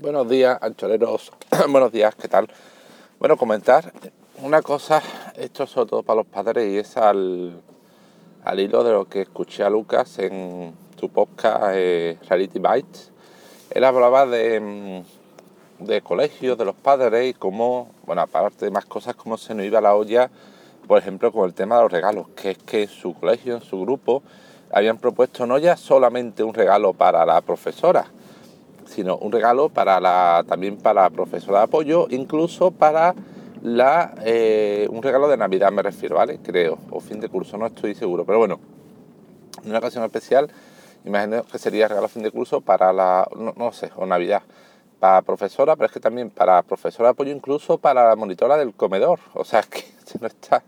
Buenos días, ancholeros. Buenos días, ¿qué tal? Bueno, comentar una cosa, esto es sobre todo para los padres y es al, hilo de lo que escuché a Lucas en su podcast eh, Reality Bites. Él hablaba de, mm, de colegios, de los padres y cómo, bueno, aparte de más cosas, cómo se nos iba la olla, por ejemplo, con el tema de los regalos, que es que en su colegio, en su grupo, habían propuesto no ya solamente un regalo para la profesora, sino un regalo para la, también para profesora de apoyo, incluso para la, eh, un regalo de Navidad me refiero, ¿vale? Creo, o fin de curso, no estoy seguro, pero bueno, en una ocasión especial, imagino que sería regalo fin de curso para la, no, sé, o Navidad, para profesora, pero es que también para profesora de apoyo, incluso para la monitora del comedor, o sea, que no está.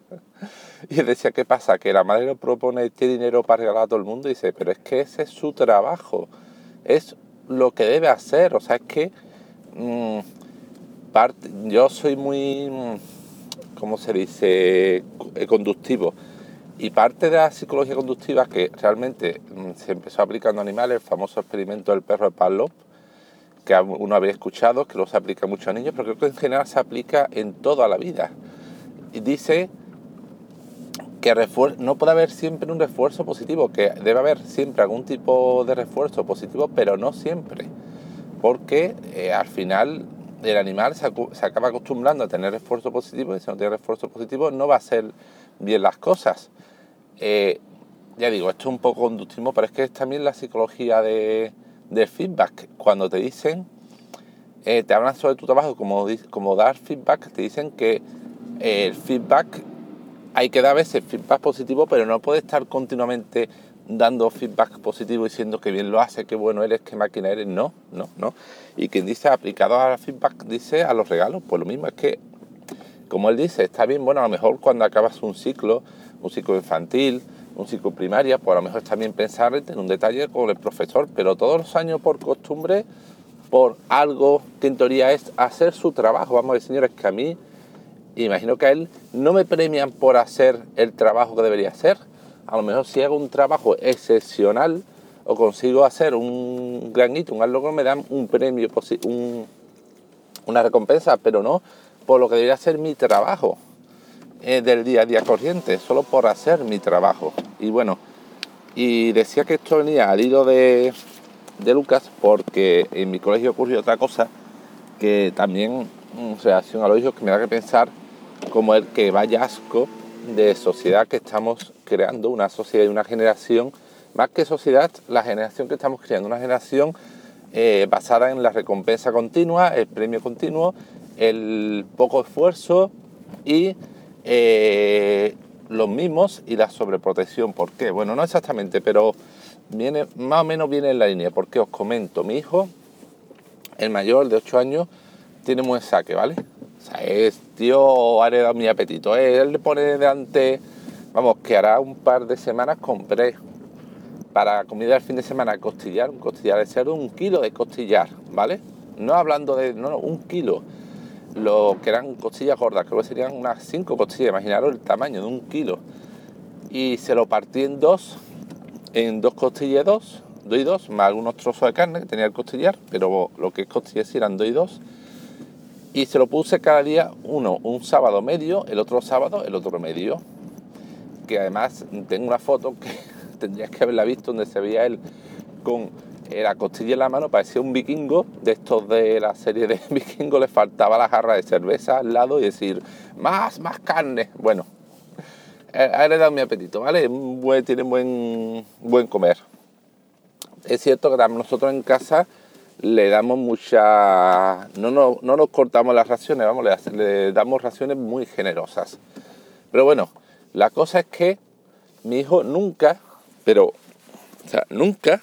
Y decía, ¿qué pasa? Que la madre no propone este dinero para regalar a todo el mundo y dice, pero es que ese es su trabajo, es lo que debe hacer. O sea, es que mm, parte, yo soy muy, mm, ¿cómo se dice?, eh, conductivo. Y parte de la psicología conductiva que realmente mm, se empezó aplicando a animales, el famoso experimento del perro de Pavlov, que uno había escuchado, que lo se aplica mucho a niños, pero creo que en general se aplica en toda la vida. Y dice que no puede haber siempre un refuerzo positivo, que debe haber siempre algún tipo de refuerzo positivo, pero no siempre, porque eh, al final el animal se, acaba acostumbrando a tener refuerzo positivo y si no tiene refuerzo positivo no va a hacer bien las cosas. Eh, ya digo, esto es un poco conductivo, pero es que es también la psicología de, feedback. Cuando te dicen, eh, te hablan sobre tu trabajo, como, como dar feedback, te dicen que el feedback hay que dar a veces feedback positivo, pero no puede estar continuamente dando feedback positivo diciendo que bien lo hace, que bueno eres, que máquina eres. No, no, no. Y quien dice aplicado a feedback dice a los regalos, pues lo mismo es que, como él dice, está bien, bueno, a lo mejor cuando acabas un ciclo, un ciclo infantil, un ciclo primaria, pues a lo mejor está bien pensar en un detalle con el profesor, pero todos los años por costumbre, por algo que en teoría es hacer su trabajo. Vamos a decir, señores, que a mí imagino que a él no me premian por hacer el trabajo que debería hacer. A lo mejor si hago un trabajo excepcional o consigo hacer un gran hito, un logro, me dan un premio, una recompensa, pero no por lo que debería ser mi trabajo eh, del día a día corriente, solo por hacer mi trabajo. Y bueno, y decía que esto venía al hilo de, de Lucas porque en mi colegio ocurrió otra cosa que también en relación a los hijos que me da que pensar como el que vaya asco de sociedad que estamos creando, una sociedad y una generación, más que sociedad, la generación que estamos creando, una generación eh, basada en la recompensa continua, el premio continuo, el poco esfuerzo y eh, los mismos y la sobreprotección. ¿Por qué? Bueno, no exactamente, pero viene, más o menos viene en la línea, porque os comento, mi hijo, el mayor de 8 años, tiene buen saque, ¿vale? O sea, es, tío, ha heredado mi apetito. Él le pone delante, vamos, que hará un par de semanas compré para comida del fin de semana costillar, un costillar de cerdo, un kilo de costillar, ¿vale? No hablando de, no, no, un kilo. Lo que eran costillas gordas, creo que serían unas cinco costillas, imaginaros el tamaño de un kilo. Y se lo partí en dos, en dos costillas dos, dos y dos, más algunos trozos de carne que tenía el costillar, pero lo que es costillas eran dos y dos y se lo puse cada día uno, un sábado medio, el otro sábado el otro medio. Que además tengo una foto que tendrías que haberla visto donde se veía él con la costilla en la mano, parecía un vikingo, de estos de la serie de vikingo, le faltaba la jarra de cerveza al lado y decir, más, más carne. Bueno, ha heredado mi apetito, ¿vale? tiene buen, buen comer. Es cierto que nosotros en casa le damos mucha... No, no, no nos cortamos las raciones, vamos, le, damos raciones muy generosas. Pero bueno, la cosa es que mi hijo nunca, pero, o sea, nunca,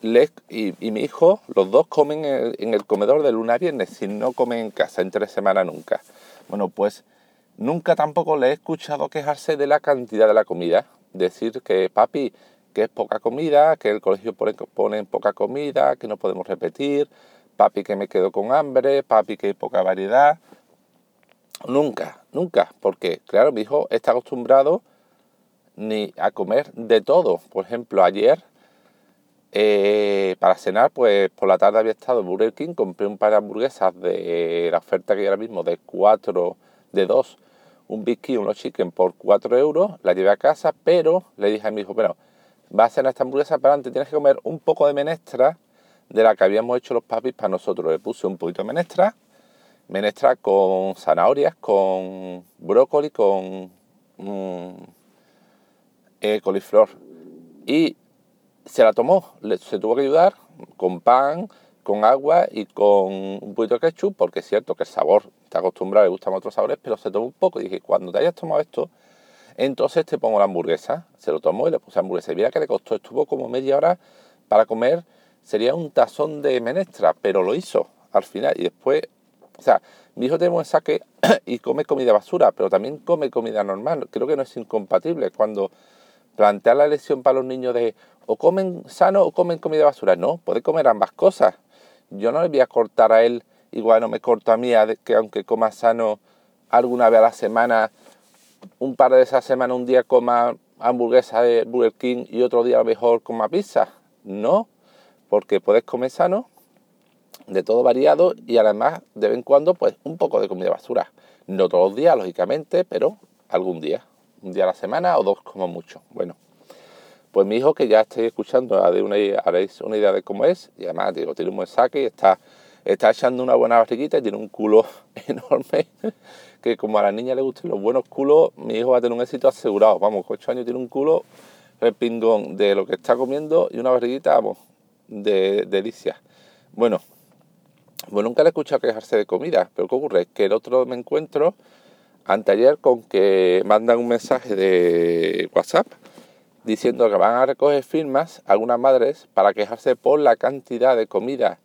le, y, mi hijo, los dos comen en el, comedor de luna a viernes, si no comen en casa, en tres semanas nunca. Bueno, pues nunca tampoco le he escuchado quejarse de la cantidad de la comida. Decir que, papi, que es poca comida, que el colegio pone, poca comida, que no podemos repetir, papi que me quedo con hambre, papi que hay poca variedad. Nunca, nunca, porque claro, mi hijo está acostumbrado ni a comer de todo. Por ejemplo, ayer Eh, para cenar, pues por la tarde había estado en Burger King, compré un par de hamburguesas de la oferta que hay ahora mismo de 4, de 2, un Big unos chicken por 4 euros, la llevé a casa, pero le dije a mi hijo, pero va a cenar esta hamburguesa, pero antes tienes que comer un poco de menestra de la que habíamos hecho los papis para nosotros. Le puse un poquito de menestra, menestra con zanahorias, con brócoli, con mm, eh, coliflor. Y se la tomó, se tuvo que ayudar con pan, con agua y con un poquito de ketchup, porque es cierto que el sabor está acostumbrado, le gustan otros sabores, pero se tomó un poco. Y dije, cuando te hayas tomado esto, entonces te pongo la hamburguesa. Se lo tomó y le puse hamburguesa. Y mira que le costó, estuvo como media hora para comer, sería un tazón de menestra, pero lo hizo al final. Y después, o sea, mi hijo tiene buen saque y come comida basura, pero también come comida normal. Creo que no es incompatible cuando plantear la elección para los niños de o comen sano o comen comida basura. No, puede comer ambas cosas. Yo no le voy a cortar a él, igual no me corto a mí, que aunque coma sano alguna vez a la semana, un par de esas semanas, un día coma hamburguesa de Burger King y otro día a lo mejor coma pizza. No, porque puedes comer sano, de todo variado y además de vez en cuando pues un poco de comida basura. No todos los días, lógicamente, pero algún día un día a la semana o dos como mucho. Bueno, pues mi hijo que ya estoy escuchando, haréis una idea de cómo es, y además digo, tiene un buen saque y está, está echando una buena barriguita y tiene un culo enorme, que como a la niña le gustan los buenos culos, mi hijo va a tener un éxito asegurado. Vamos, con 8 años tiene un culo repingón de lo que está comiendo y una barriguita, vamos, de delicia. Bueno, pues nunca le he escuchado quejarse de comida, pero ¿qué ocurre? Que el otro me encuentro anteayer con que mandan un mensaje de WhatsApp diciendo que van a recoger firmas algunas madres para quejarse por la cantidad de comida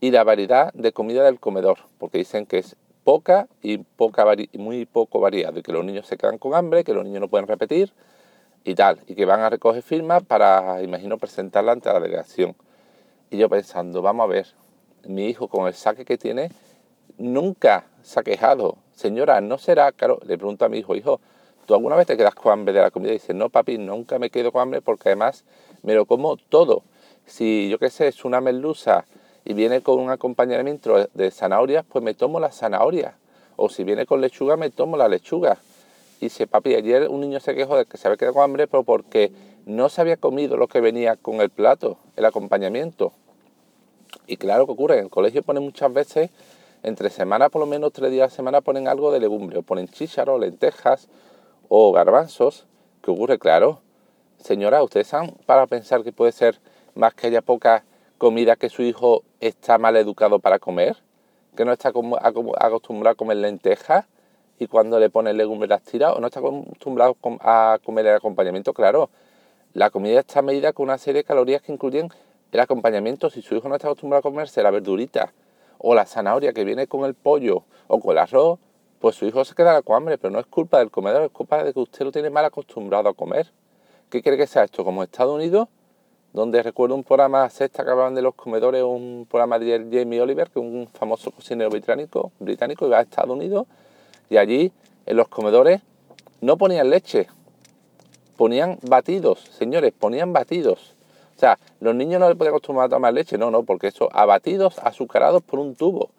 y la variedad de comida del comedor, porque dicen que es poca y poca muy poco variada, y que los niños se quedan con hambre, que los niños no pueden repetir y tal, y que van a recoger firmas para, imagino, presentarla ante la delegación. Y yo pensando, vamos a ver, mi hijo con el saque que tiene, nunca se ha quejado. Señora, ¿no será caro? Le pregunto a mi hijo, hijo, ¿tú alguna vez te quedas con hambre de la comida? Y dice, no, papi, nunca me quedo con hambre porque además me lo como todo. Si yo qué sé, es una merluza y viene con un acompañamiento de zanahorias, pues me tomo la zanahoria. O si viene con lechuga, me tomo la lechuga. Y dice, papi, ayer un niño se quejó de que se había quedado con hambre, pero porque no se había comido lo que venía con el plato, el acompañamiento. Y claro que ocurre, en el colegio pone muchas veces entre semana, por lo menos tres días a la semana, ponen algo de legumbre, o ponen chícharos, lentejas o garbanzos. ¿Qué ocurre? Claro, señora, ¿ustedes han para pensar que puede ser más que haya poca comida que su hijo está mal educado para comer? ¿Que no está acostumbrado a comer lentejas? y cuando le ponen legumbre las tira o no está acostumbrado a comer el acompañamiento, claro, la comida está medida con una serie de calorías que incluyen el acompañamiento. Si su hijo no está acostumbrado a comerse la verdurita o la zanahoria que viene con el pollo o con el arroz, pues su hijo se quedará con hambre, pero no es culpa del comedor, es culpa de que usted lo tiene mal acostumbrado a comer. ¿Qué quiere que sea esto? Como Estados Unidos, donde recuerdo un programa sexta que hablaban de los comedores, un programa de Jamie Oliver, que es un famoso cocinero británico, británico, iba a Estados Unidos, y allí en los comedores no ponían leche, ponían batidos, señores, ponían batidos. O sea, los niños no les pueden acostumbrar a tomar leche, no, no, porque eso, abatidos, azucarados por un tubo.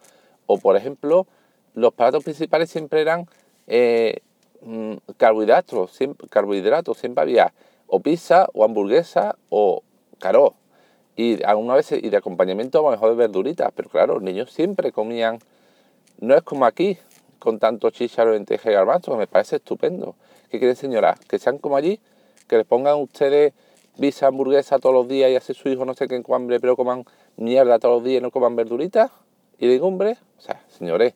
O, por ejemplo, los platos principales siempre eran eh, mm, carbohidratos, siempre, carbohidratos, siempre había o pizza o hamburguesa o caro. Y alguna vez, y de acompañamiento a lo mejor de verduritas, pero claro, los niños siempre comían, no es como aquí, con tanto chícharo, lenteja y garbanzo, que me parece estupendo. ¿Qué quieren señora? Que sean como allí, que les pongan ustedes visa hamburguesa todos los días y hace su hijo no sé qué con hambre, pero coman mierda todos los días y no coman verduritas y legumbres. O sea, señores,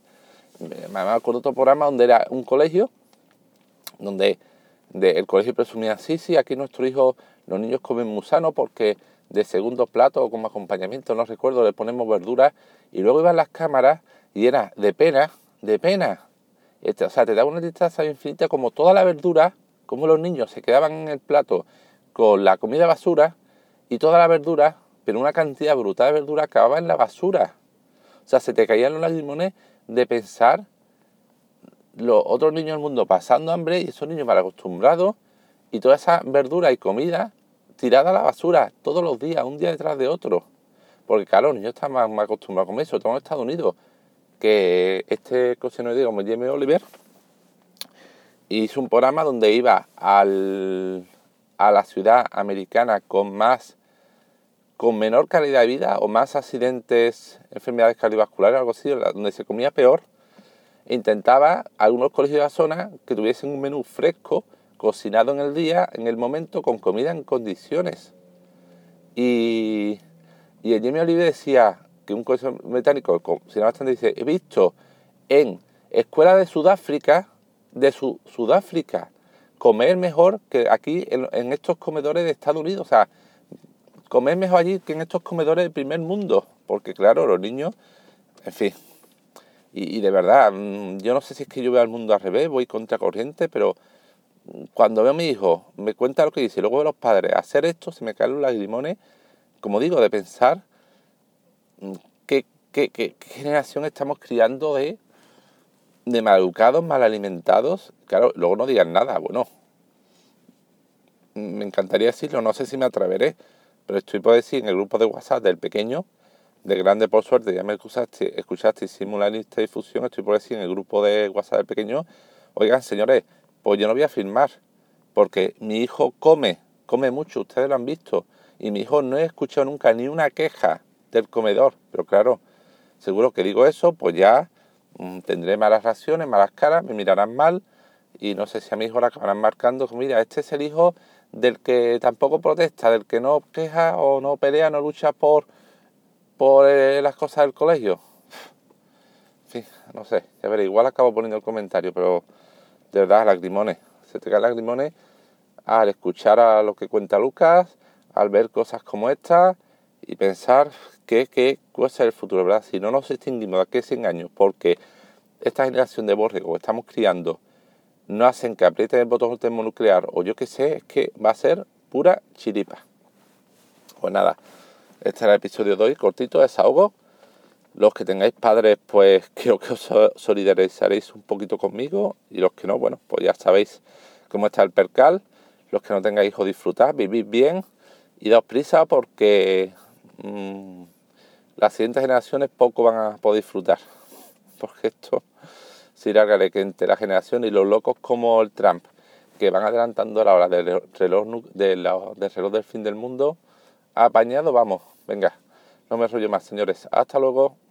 me acuerdo otro programa donde era un colegio, donde el colegio presumía, sí, sí, aquí nuestro hijo, los niños comen musano porque de segundo plato o como acompañamiento, no recuerdo, le ponemos verduras y luego iban las cámaras y era de pena, de pena. Este, o sea, te da una tristeza infinita como toda la verdura, como los niños se quedaban en el plato con la comida basura y toda la verdura, pero una cantidad brutal de verdura acababa en la basura. O sea, se te caían los lagrimones de pensar los otros niños del mundo pasando hambre y esos niños mal acostumbrados y toda esa verdura y comida tirada a la basura todos los días, un día detrás de otro. Porque claro, los niños están más, acostumbrados con eso, todo en Estados Unidos, que este digo como Jamie Oliver hizo un programa donde iba al, a la ciudad americana con más con menor calidad de vida o más accidentes, enfermedades cardiovasculares, algo así, donde se comía peor, intentaba algunos colegios de la zona que tuviesen un menú fresco, cocinado en el día, en el momento, con comida en condiciones. Y, y el Jamie Olive decía que un colegio británico, cocinaba bastante, dice, he visto en escuelas de Sudáfrica, de Sudáfrica, comer mejor que aquí en, en estos comedores de Estados Unidos. O sea, comer mejor allí que en estos comedores del primer mundo, porque claro, los niños, en fin, y, de verdad, mm, yo no sé si es que yo veo al mundo al revés, voy contra corriente, pero cuando veo a mi hijo, me cuenta lo que dice, luego veo a los padres hacer esto, se me caen los lagrimones, como digo, de pensar mm, qué, qué, generación estamos criando de, de maleducados, mal alimentados. Claro, luego no digan nada, bueno, me encantaría decirlo, no sé si me atreveré, pero estoy por decir en el grupo de WhatsApp del pequeño, de grande por suerte, ya me escuchaste, escuchaste lista de difusión, estoy por decir en el grupo de WhatsApp del pequeño, oigan señores, pues yo no voy a firmar, porque mi hijo come, come mucho, ustedes lo han visto, y mi hijo no he escuchado nunca ni una queja del comedor, pero claro, seguro que digo eso, pues ya mm, tendré malas reacciones, malas caras, me mirarán mal, y no sé si a mi hijo la acabarán marcando, mira, este es el hijo del que tampoco protesta, del que no queja o no pelea, no lucha por, por eh, las cosas del colegio. En fin, no sé, ya veré, igual acabo poniendo el comentario, pero de verdad, lagrimones. Se te caen lagrimones al escuchar a lo que cuenta Lucas, al ver cosas como estas y pensar que, que puede ser el futuro, ¿verdad? Si no nos extinguimos de aquí a 100 años, porque esta generación de borregos estamos criando no hacen que aprieten el botón termonuclear o yo qué sé, es que va a ser pura chiripa. Pues nada, este era el episodio de hoy, cortito, desahogo. Los que tengáis padres, pues creo que os solidarizaréis un poquito conmigo y los que no, bueno, pues ya sabéis cómo está el percal. Los que no tengáis hijos, disfrutad, vivid bien y daos prisa porque mm, las siguientes generaciones poco van a poder disfrutar. Porque esto Sir que entre la generación y los locos como el Trump, que van adelantando la hora del reloj, del reloj del fin del mundo, apañado, vamos, venga, no me rollo más, señores. Hasta luego.